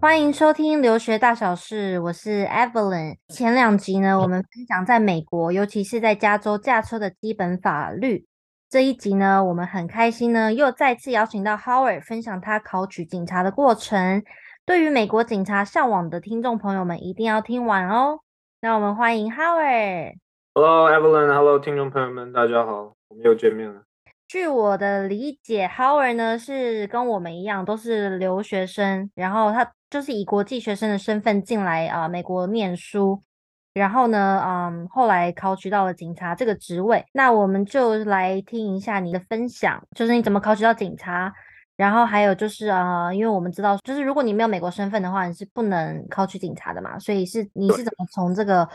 欢迎收听留学大小事，我是 Evelyn。前两集呢，我们分享在美国，尤其是在加州驾车的基本法律。这一集呢，我们很开心呢，又再次邀请到 Howard 分享他考取警察的过程。对于美国警察向往的听众朋友们，一定要听完哦。那我们欢迎 Howard。Hello Evelyn，Hello 听众朋友们，大家好，我们又见面了。据我的理解，Howard 呢是跟我们一样，都是留学生，然后他就是以国际学生的身份进来啊、呃、美国念书，然后呢，嗯，后来考取到了警察这个职位。那我们就来听一下你的分享，就是你怎么考取到警察，然后还有就是啊、呃，因为我们知道，就是如果你没有美国身份的话，你是不能考取警察的嘛，所以是你是怎么从这个。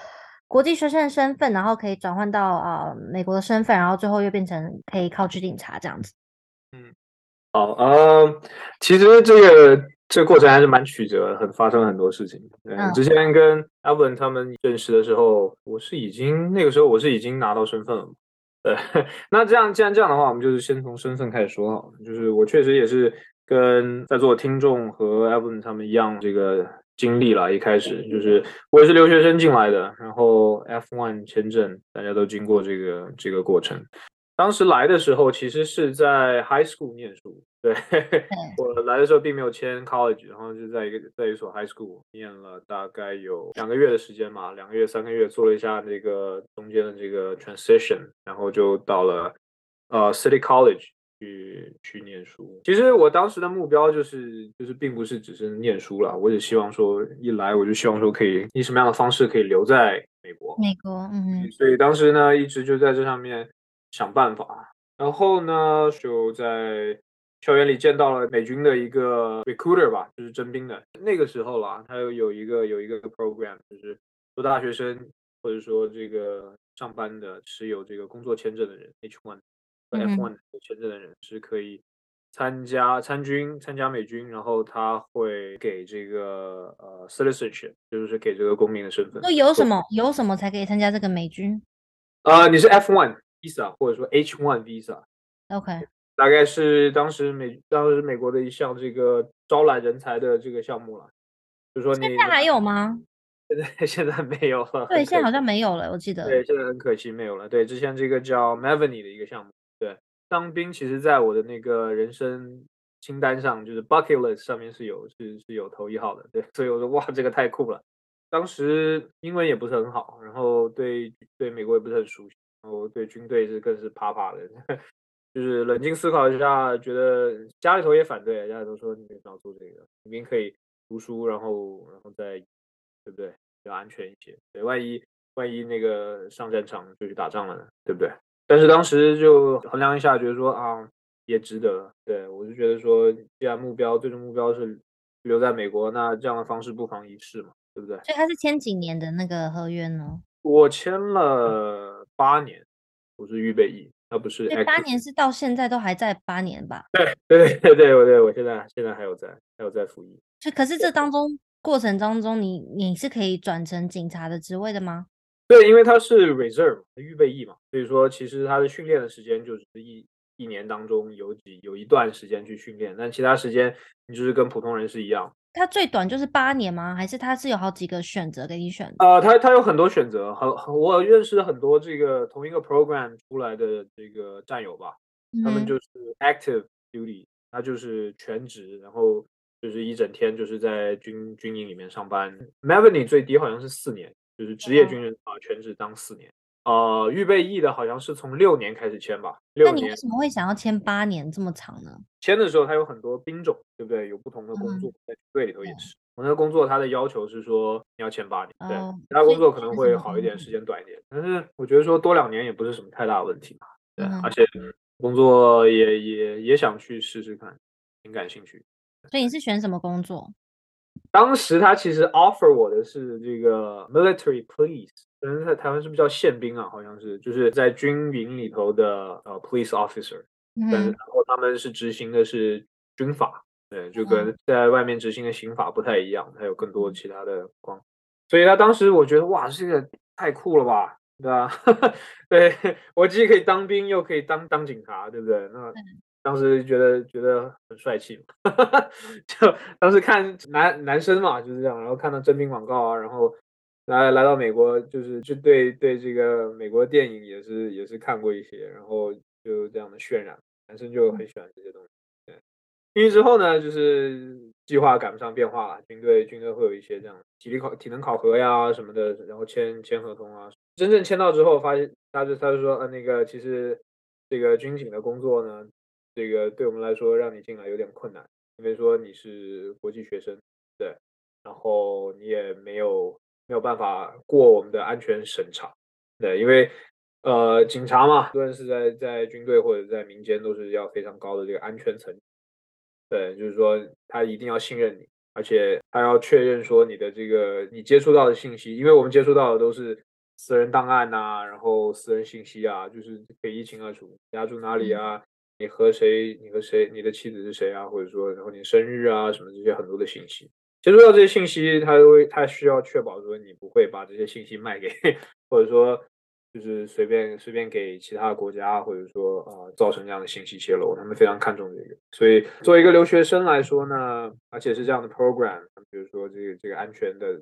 国际学生的身份，然后可以转换到啊、呃、美国的身份，然后最后又变成可以考取警察这样子。嗯，好，呃，其实这个这个过程还是蛮曲折，很发生了很多事情。嗯，之前跟 Alvin 他们认识的时候，我是已经那个时候我是已经拿到身份了。对，那这样既然这样的话，我们就是先从身份开始说好。就是我确实也是跟在座听众和 Evan 他们一样，这个。经历了，一开始就是我也是留学生进来的，然后 F1 签证大家都经过这个这个过程。当时来的时候其实是在 high school 念书，对，我来的时候并没有签 college，然后就在一个在一所 high school 念了大概有两个月的时间嘛，两个月三个月做了一下那个中间的这个 transition，然后就到了呃 City College。去去念书，其实我当时的目标就是就是并不是只是念书了，我只希望说一来我就希望说可以以什么样的方式可以留在美国，美国，嗯，所以当时呢一直就在这上面想办法，然后呢就在校园里见到了美军的一个 recruiter 吧，就是征兵的，那个时候啦，他有有一个有一个 program，就是说大学生或者说这个上班的持有这个工作签证的人 H1。F1 签证的人是可以参加参军、参加美军，然后他会给这个呃 citizenship，就是给这个公民的身份。那有什么有什么才可以参加这个美军？呃，你是 F1 visa 或者说 H1 visa。OK，大概是当时美当时美国的一项这个招揽人才的这个项目了。就说你现在还有吗？现在现在没有了。对，现在好像没有了，我记得。对，现在很可惜没有了。对，之前这个叫 Maveny 的一个项目。对，当兵其实，在我的那个人生清单上，就是 bucket list 上面是有是是有头一号的。对，所以我说哇，这个太酷了。当时英文也不是很好，然后对对美国也不是很熟悉，然后对军队是更是怕怕的。就是冷静思考一下，觉得家里头也反对，家里头说你别搞做这个，明明可以读书，然后然后再对不对，比较安全一些。对，万一万一那个上战场就去打仗了呢，对不对？但是当时就衡量一下，觉得说啊，也值得。对，我就觉得说，既然目标最终目标是留在美国，那这样的方式不妨一试嘛，对不对？所以他是签几年的那个合约呢？我签了八年，不是预备役，那不是。八年是到现在都还在八年吧？对对对对，我对我现在现在还有在还有在服役。就可是这当中过程当中你，你你是可以转成警察的职位的吗？对，因为他是 reserve 预备役嘛，所以说其实他的训练的时间就是一一年当中有几有一段时间去训练，但其他时间你就是跟普通人是一样。他最短就是八年吗？还是它是有好几个选择给你选？呃，它它有很多选择，很我认识很多这个同一个 program 出来的这个战友吧，嗯、他们就是 active duty，他就是全职，然后就是一整天就是在军军营里面上班。Maveny 最低好像是四年。就是职业军人啊，全职当四年。呃，预备役的好像是从六年开始签吧。六年。那你为什么会想要签八年这么长呢？签的时候，它有很多兵种，对不对？有不同的工作，在军队里头也是。我那个工作，它的要求是说你要签八年。对，其他工作可能会好一点，时间短一点。但是我觉得说多两年也不是什么太大的问题嘛。对，而且工作也也也想去试试看，挺感兴趣。所以你是选什么工作？当时他其实 offer 我的是这个 military police，可能在台湾是不是叫宪兵啊？好像是，就是在军营里头的呃 police officer，嗯，但是然后他们是执行的是军法，对，就跟在外面执行的刑法不太一样，还有更多其他的光。所以他当时我觉得哇，这个太酷了吧，对吧？对，我既可以当兵，又可以当当警察，对不对？那当时觉得觉得很帅气，就当时看男男生嘛就是这样，然后看到征兵广告啊，然后来来到美国，就是就对对这个美国电影也是也是看过一些，然后就这样的渲染，男生就很喜欢这些东西。对，进去之后呢，就是计划赶不上变化了，军队军队会有一些这样体力考体能考核呀什么的，然后签签合同啊，真正签到之后，发现他就他就说，呃，那个其实这个军警的工作呢。这个对我们来说，让你进来有点困难，因为说你是国际学生，对，然后你也没有没有办法过我们的安全审查，对，因为呃，警察嘛，无论是在在军队或者在民间，都是要非常高的这个安全层，对，就是说他一定要信任你，而且他要确认说你的这个你接触到的信息，因为我们接触到的都是私人档案呐，然后私人信息啊，就是可以一清二楚，家住哪里啊。你和谁？你和谁？你的妻子是谁啊？或者说，然后你生日啊，什么这些很多的信息，接触到这些信息，他会他需要确保说你不会把这些信息卖给，或者说就是随便随便给其他国家，或者说啊、呃、造成这样的信息泄露，他们非常看重这个。所以作为一个留学生来说呢，而且是这样的 program，比如说这个这个安全的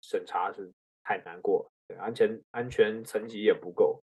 审查是太难过，对，安全安全层级也不够。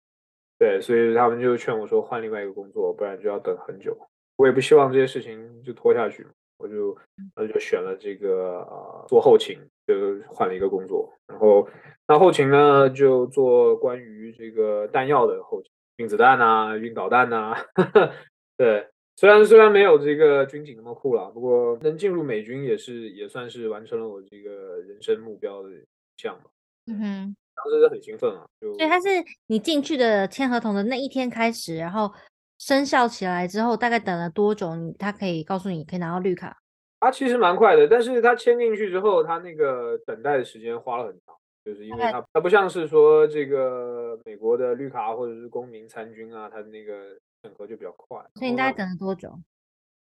对，所以他们就劝我说换另外一个工作，不然就要等很久。我也不希望这些事情就拖下去，我就那就选了这个呃做后勤，就换了一个工作。然后那后勤呢，就做关于这个弹药的后勤，运子弹啊，运导弹啊。呵 呵对，虽然虽然没有这个军警那么酷了，不过能进入美军也是也算是完成了我这个人生目标的项吧。嗯哼。当时是很兴奋啊，就所以他是你进去的签合同的那一天开始，然后生效起来之后，大概等了多久？你他可以告诉你可以拿到绿卡？他其实蛮快的，但是他签进去之后，他那个等待的时间花了很长，就是因为他他不像是说这个美国的绿卡或者是公民参军啊，他那个审核就比较快。所以你大概等了多久？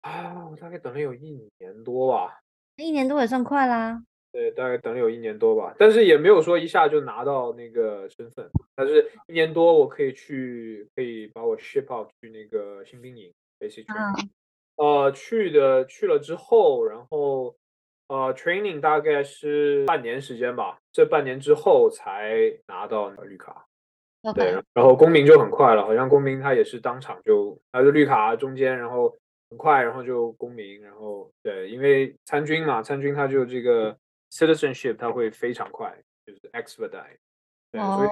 啊，我大概等了有一年多吧。一年多也算快啦。对，大概等了有一年多吧，但是也没有说一下就拿到那个身份，但是一年多我可以去，可以把我 ship out 去那个新兵营，basic training，呃，去的去了之后，然后呃 training 大概是半年时间吧，这半年之后才拿到绿卡。对，然后公民就很快了，好像公民他也是当场就，他就绿卡中间，然后很快，然后就公民，然后对，因为参军嘛，参军他就这个。Citizenship 它会非常快，就是 expedite，对，oh. 所以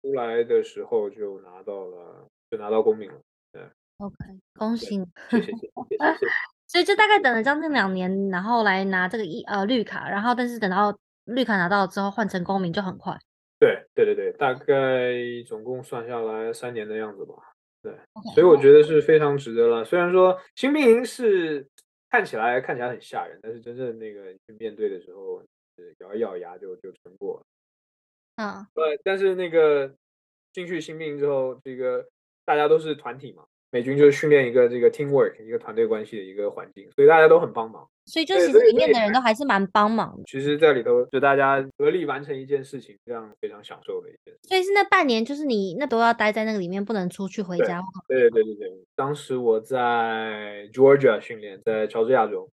出来的时候就拿到了，就拿到公民了。对，OK，恭喜你，谢谢谢谢谢谢。所以就大概等了将近两年，然后来拿这个一呃绿卡，然后但是等到绿卡拿到之后换成公民就很快。对对对对，大概总共算下来三年的样子吧。对，okay. 所以我觉得是非常值得了。虽然说新兵营是。看起来看起来很吓人，但是真正那个去面对的时候，咬一咬牙就就撑过了。啊，对，但是那个进去新兵之后，这个大家都是团体嘛。美军就是训练一个这个 teamwork 一个团队关系的一个环境，所以大家都很帮忙。所以就其实里面的人都还是蛮帮忙的。其实，在里头就大家合力完成一件事情，这样非常享受的一件事。所以是那半年，就是你那都要待在那个里面，不能出去回家。对对对对对，当时我在 Georgia 训练，在乔治亚州。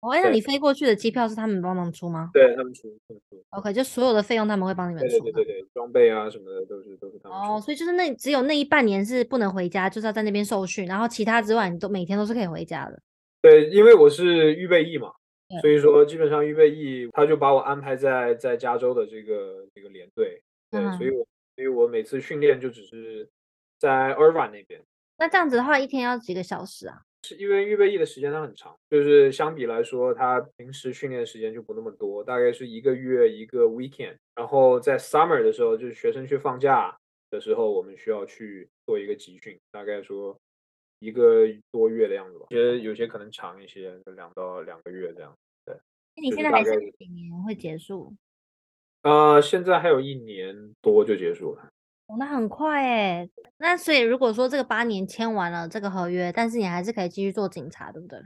对。哦，那你飞过去的机票是他们帮忙出吗？对，他们出，他们出。OK，就所有的费用他们会帮你们出。对对对对，装备啊什么的都是都是他们。哦，所以就是那只有那一半年是不能回家，就是要在那边受训，然后其他之外你都每天都是可以回家的。对，因为我是预备役嘛，所以说基本上预备役他就把我安排在在加州的这个这个连队。对，嗯、所以我所以我每次训练就只是在 Irvine 那边。那这样子的话，一天要几个小时啊？是因为预备役的时间它很长，就是相比来说，他平时训练的时间就不那么多，大概是一个月一个 weekend。然后在 summer 的时候，就是学生去放假的时候，我们需要去做一个集训，大概说一个多月的样子吧。有些有些可能长一些，两到两个月这样。对，那你现在还是几年会结束？呃，现在还有一年多就结束了。哦，那很快哎，那所以如果说这个八年签完了这个合约，但是你还是可以继续做警察，对不对？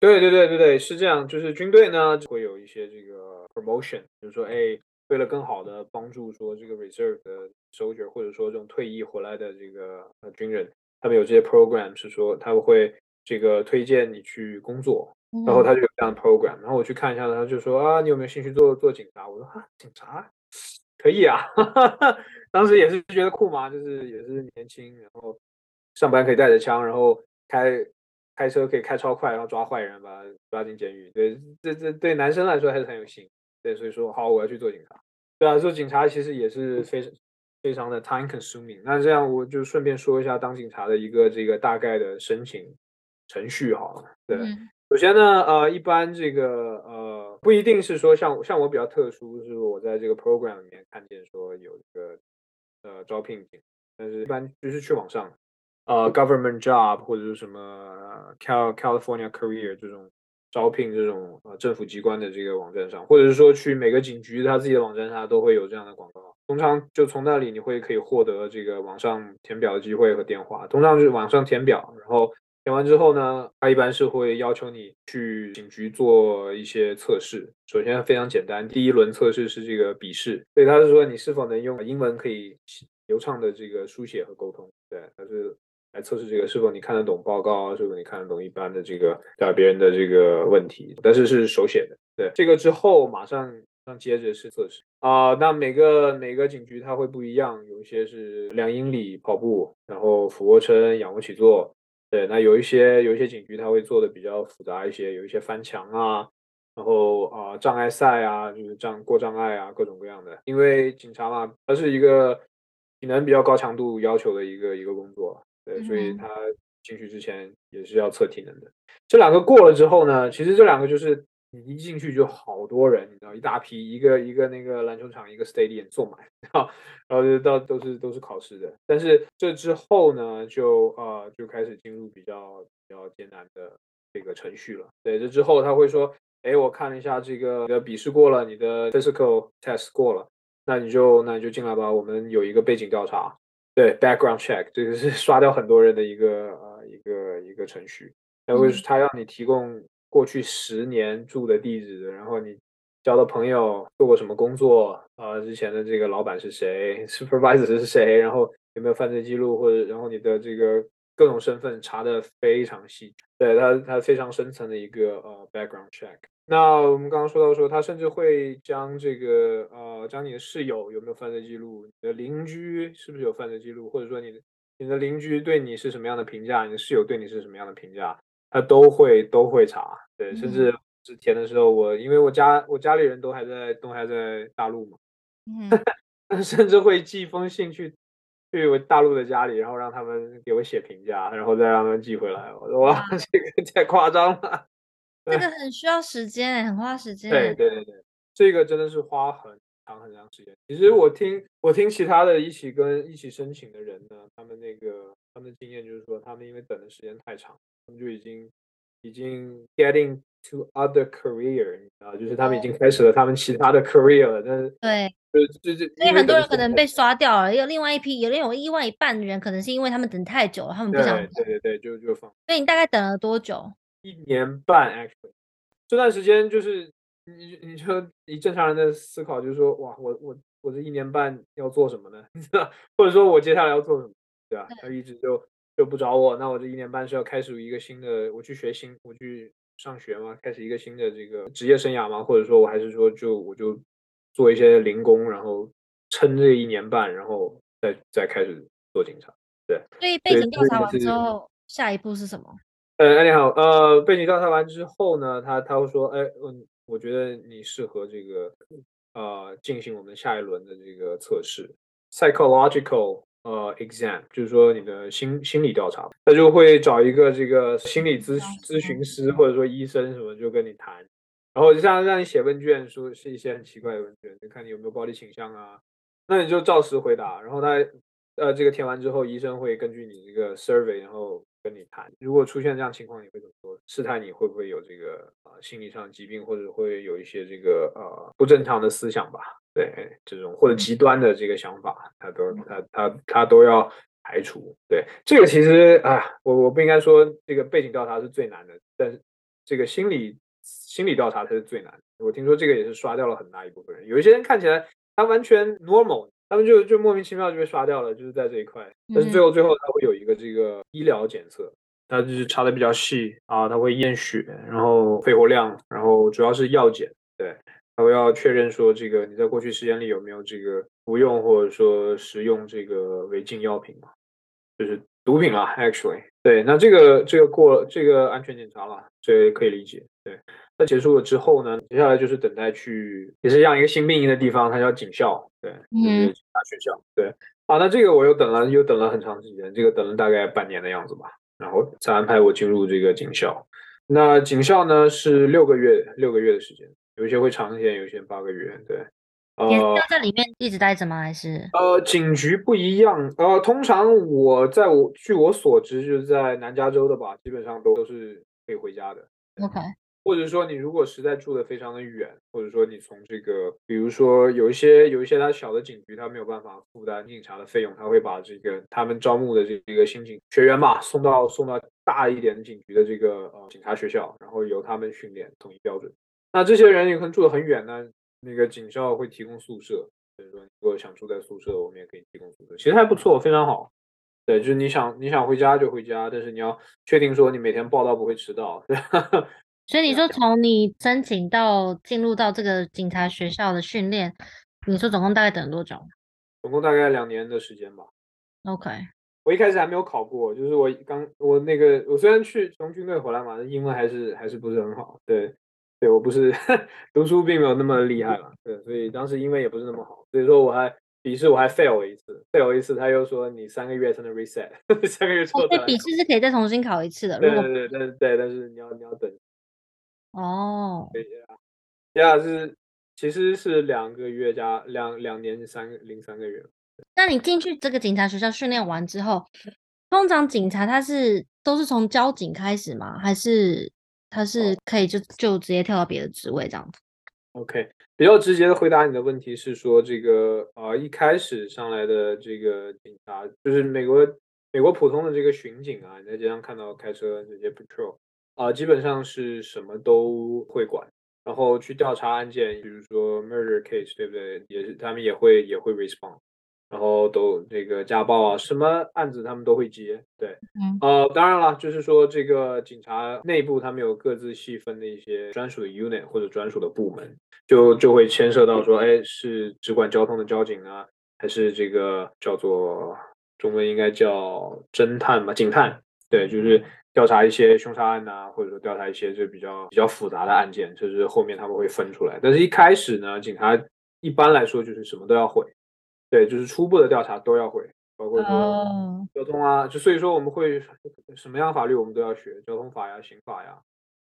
对对对对对，是这样，就是军队呢会有一些这个 promotion，就是说，哎，为了更好的帮助说这个 reserve 的 soldier，或者说这种退役回来的这个呃军人，他们有这些 program，是说他们会这个推荐你去工作，然后他就有这样的 program，然后我去看一下，他就说啊，你有没有兴趣做做警察？我说啊，警察可以啊，哈哈哈，当时也是觉得酷嘛，就是也是年轻，然后上班可以带着枪，然后开。开车可以开超快，然后抓坏人，把他抓进监狱。对，这这对男生来说还是很有戏。对，所以说好，我要去做警察。对啊，做警察其实也是非常非常的 time consuming。那这样我就顺便说一下当警察的一个这个大概的申请程序好了。对，嗯、首先呢，呃，一般这个呃不一定是说像像我比较特殊，是我在这个 program 里面看见说有一个呃招聘，但是一般就是去网上。呃、uh,，government job 或者是什么 Cal California Career 这种招聘这种呃政府机关的这个网站上，或者是说去每个警局他自己的网站上都会有这样的广告。通常就从那里你会可以获得这个网上填表的机会和电话。通常是网上填表，然后填完之后呢，他一般是会要求你去警局做一些测试。首先非常简单，第一轮测试是这个笔试，所以他是说你是否能用英文可以流畅的这个书写和沟通。对，他是。来测试这个是否你看得懂报告？是否你看得懂一般的这个答别人的这个问题？但是是手写的。对，这个之后马上上接着是测试啊。那每个每个警局它会不一样，有一些是两英里跑步，然后俯卧撑、仰卧起坐。对，那有一些有一些警局它会做的比较复杂一些，有一些翻墙啊，然后啊障碍赛啊，就是障过障碍啊，各种各样的。因为警察嘛，它是一个体能比较高强度要求的一个一个工作。对，所以他进去之前也是要测体能的。嗯、这两个过了之后呢，其实这两个就是你一进去就好多人，你知道，一大批，一个一个那个篮球场，一个 stadium 坐满，然后然后就到都是都是考试的。但是这之后呢，就呃就开始进入比较比较艰难的这个程序了。对，这之后他会说，哎，我看了一下这个你的笔试过了，你的 physical test 过了，那你就那你就进来吧，我们有一个背景调查。对，background check 这个是 刷掉很多人的一个呃一个一个程序，然后他让你提供过去十年住的地址，然后你交的朋友做过什么工作，呃，之前的这个老板是谁，supervisor 是谁，然后有没有犯罪记录，或者然后你的这个各种身份查的非常细，对，他他非常深层的一个呃 background check。那我们刚刚说到说，他甚至会将这个呃，将你的室友有没有犯罪记录，你的邻居是不是有犯罪记录，或者说你的你的邻居对你是什么样的评价，你的室友对你是什么样的评价，他都会都会查。对，甚至之前的时候，我因为我家我家里人都还在都还在大陆嘛，嗯，甚至会寄封信去去我大陆的家里，然后让他们给我写评价，然后再让他们寄回来。我说哇，这个太夸张了。这个很需要时间，很花时间。对对对对，这个真的是花很长很长时间。其实我听我听其他的一起跟一起申请的人呢，他们那个他们的经验就是说，他们因为等的时间太长，他们就已经已经 getting to other career，你知道，就是他们已经开始了他们其他的 career 了。但是对，就就所以很多人可能被刷掉了，有另外一批，有另有另外一半的人，可能是因为他们等太久了，他们不想。对对对，就就放。所以你大概等了多久？一年半，actually，这段时间就是你，你就以正常人的思考，就是说，哇，我我我这一年半要做什么呢？或者说我接下来要做什么？对吧？他一直就就不找我，那我这一年半是要开始一个新的，我去学新，我去上学嘛？开始一个新的这个职业生涯嘛？或者说我还是说就我就做一些零工，然后撑这一年半，然后再再开始做警察？对。所以背景调查完之后，下一步是什么？呃，哎，你好，呃，背景调查完之后呢，他他会说，哎，嗯，我觉得你适合这个，呃，进行我们下一轮的这个测试，psychological 呃 exam，就是说你的心心理调查，他就会找一个这个心理咨咨询师或者说医生什么，就跟你谈，然后就像让你写问卷，说是一些很奇怪的问卷，就看你有没有暴力倾向啊，那你就照实回答，然后他呃这个填完之后，医生会根据你这个 survey，然后。跟你谈，如果出现这样情况，你会怎么做？试探你会不会有这个啊、呃、心理上的疾病，或者会有一些这个呃不正常的思想吧？对，这种或者极端的这个想法，他都他他他都要排除。对，这个其实啊，我我不应该说这个背景调查是最难的，但是这个心理心理调查才是最难的。我听说这个也是刷掉了很大一部分人。有一些人看起来他完全 normal，他们就就莫名其妙就被刷掉了，就是在这一块。但是最后最后他会有一个这个医疗检测，他就是查的比较细啊，他会验血，然后肺活量，然后主要是药检，对，他会要确认说这个你在过去时间里有没有这个服用或者说食用这个违禁药品嘛，就是毒品啊，actually。对，那这个这个过这个安全检查了，这可以理解。对，那结束了之后呢，接下来就是等待去，也是这样一个新兵营的地方，它叫警校，对，就是警察学校。对，啊，那这个我又等了又等了很长时间，这个等了大概半年的样子吧，然后才安排我进入这个警校。那警校呢是六个月，六个月的时间，有一些会长一点，有一些八个月，对。要在里面一直待着吗？还是呃，警局不一样。呃，通常我在我据我所知，就是在南加州的吧，基本上都都是可以回家的。OK。或者说你如果实在住的非常的远，或者说你从这个，比如说有一些有一些他小的警局，他没有办法负担警察的费用，他会把这个他们招募的这个新警学员嘛，送到送到大一点的警局的这个呃警察学校，然后由他们训练统一标准。那这些人有可能住的很远呢。那个警校会提供宿舍，所以说如果想住在宿舍，我们也可以提供宿舍，其实还不错，非常好。对，就是你想你想回家就回家，但是你要确定说你每天报到不会迟到。对所以 你说从你申请到进入到这个警察学校的训练，你说总共大概等多久？总共大概两年的时间吧。OK，我一开始还没有考过，就是我刚我那个我虽然去从军队回来嘛，但英文还是还是不是很好。对。对，我不是 读书并没有那么厉害了，对，所以当时英文也不是那么好，所以说我还笔试我还 fail 了一次，fail 一次，他又说你三个月才能 reset，三个月错的。对，笔试是可以再重新考一次的。对对对，但是对，但是你要你要等。哦。对呀，第二，是其实是两个月加两两年三零三个月。那你进去这个警察学校训练完之后，通常警察他是都是从交警开始吗？还是？他是可以就就直接跳到别的职位这样子。OK，比较直接的回答你的问题是说，这个啊、呃，一开始上来的这个警察，就是美国美国普通的这个巡警啊，你在街上看到开车直接 patrol 啊、呃，基本上是什么都会管，然后去调查案件，比如说 murder case，对不对？也是他们也会也会 respond。然后都这个家暴啊，什么案子他们都会接，对，嗯，呃，当然了，就是说这个警察内部他们有各自细分的一些专属的 unit 或者专属的部门，就就会牵涉到说，哎，是只管交通的交警啊，还是这个叫做中文应该叫侦探吧，警探，对，就是调查一些凶杀案呐、啊，或者说调查一些就比较比较复杂的案件，就是后面他们会分出来，但是一开始呢，警察一般来说就是什么都要会。对，就是初步的调查都要会，包括说交通啊，oh. 就所以说我们会什么样法律我们都要学，交通法呀、刑法呀，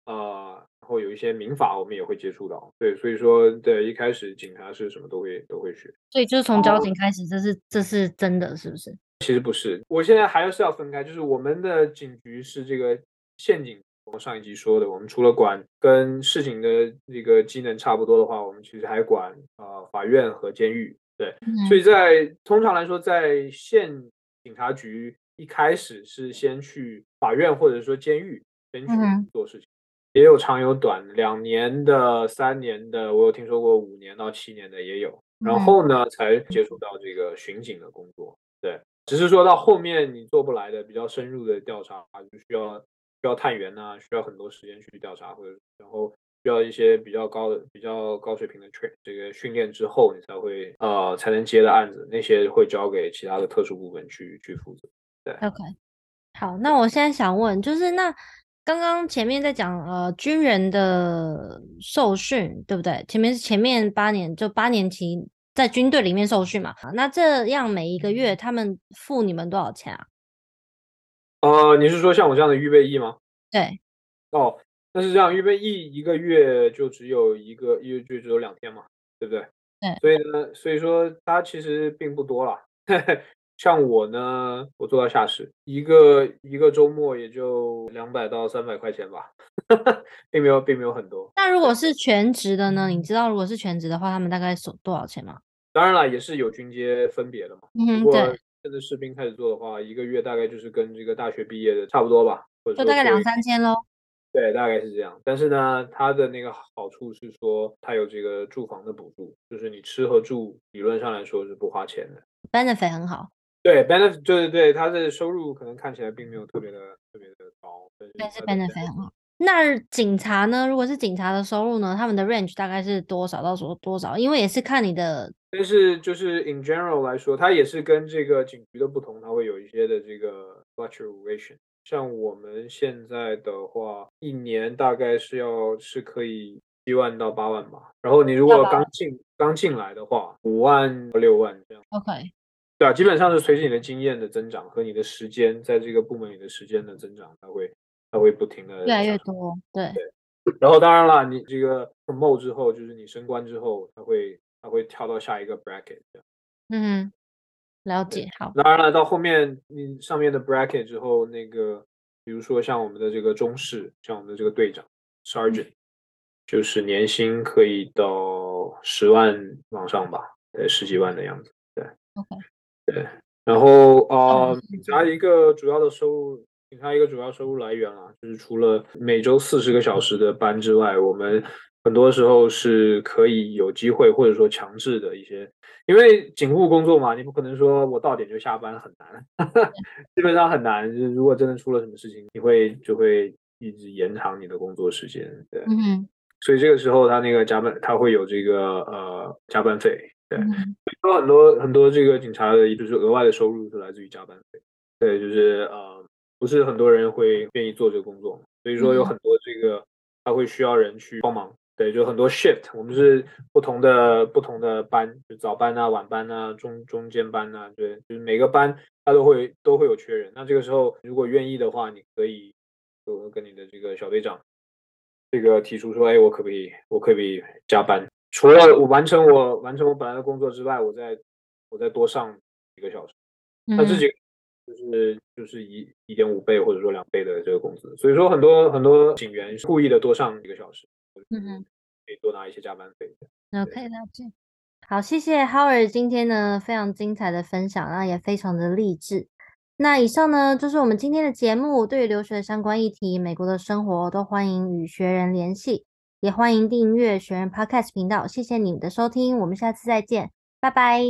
啊、呃，然后有一些民法我们也会接触到。对，所以说对一开始警察是什么都会都会学。所以就是从交警开始，这是这是真的是不是？其实不是，我现在还是要分开，就是我们的警局是这个县警，我们上一集说的，我们除了管跟市警的那个机能差不多的话，我们其实还管啊、呃、法院和监狱。对，所以在通常来说，在县警察局一开始是先去法院或者说监狱先去做事情，也有长有短，两年的、三年的，我有听说过五年到七年的也有，然后呢才接触到这个巡警的工作。对，只是说到后面你做不来的比较深入的调查，就需要需要探员呐、啊，需要很多时间去调查，或者然后。需要一些比较高的、比较高水平的 train 这个训练之后，你才会呃才能接的案子，那些会交给其他的特殊部门去去负责。对，OK，好，那我现在想问，就是那刚刚前面在讲呃军人的受训，对不对？前面是前面八年，就八年期在军队里面受训嘛。那这样每一个月他们付你们多少钱啊？呃，你是说像我这样的预备役吗？对，哦。但是这样，预备役一个月就只有一个，一个月只有两天嘛，对不对？对。所以呢，所以说它其实并不多啦。像我呢，我做到下士，一个一个周末也就两百到三百块钱吧，并没有，并没有很多。那如果是全职的呢？你知道如果是全职的话，他们大概收多少钱吗？当然了，也是有军阶分别的嘛。嗯，对。现在士兵开始做的话，一个月大概就是跟这个大学毕业的差不多吧，或者就大概两三千喽。对，大概是这样。但是呢，它的那个好处是说，它有这个住房的补助，就是你吃和住理论上来说是不花钱的。benefit 很好。对，benefit 对对对，它的收入可能看起来并没有特别的特别的高，但是 benefit 很好。那警察呢？如果是警察的收入呢？他们的 range 大概是多少到多多少？因为也是看你的。但是就是 in general 来说，它也是跟这个警局的不同，它会有一些的这个 fluctuation。像我们现在的话，一年大概是要是可以七万到八万吧。然后你如果刚进刚进来的话，五万六万这样。OK。对啊，基本上是随着你的经验的增长和你的时间在这个部门里的时间的增长，它会。它会不停的越来越多，对。对，然后当然了，你这个 promote 之后，就是你升官之后，它会它会跳到下一个 bracket。嗯，了解。好。当然了，到后面你上面的 bracket 之后，那个比如说像我们的这个中士，像我们的这个队长 sergeant，就是年薪可以到十万往上吧，对，十几万的样子。对。OK。对。然后啊，还有一个主要的收入。它一个主要收入来源啊，就是除了每周四十个小时的班之外，我们很多时候是可以有机会或者说强制的一些，因为警务工作嘛，你不可能说我到点就下班，很难，基本上很难。就是如果真的出了什么事情，你会就会一直延长你的工作时间，对。嗯。所以这个时候他那个加班，他会有这个呃加班费，对。说很多很多这个警察的，就是额外的收入是来自于加班费，对，就是呃。不是很多人会愿意做这个工作，所以说有很多这个他会需要人去帮忙。对，就很多 shift，我们是不同的不同的班，就早班啊、晚班啊、中中间班啊，对，就是每个班他都会都会有缺人。那这个时候如果愿意的话，你可以就跟你的这个小队长这个提出说，哎，我可不可以我可不可以加班？除了我完成我完成我本来的工作之外，我再我再多上几个小时。那这几个。就是就是一一点五倍或者说两倍的这个工资，所以说很多很多警员是故意的多上一个小时，嗯哼，可以多拿一些加班费。那可以了解。好，谢谢 Howard 今天呢非常精彩的分享，然后也非常的励志。那以上呢就是我们今天的节目，对于留学相关议题、美国的生活都欢迎与学人联系，也欢迎订阅学人 Podcast 频道。谢谢你们的收听，我们下次再见，拜拜。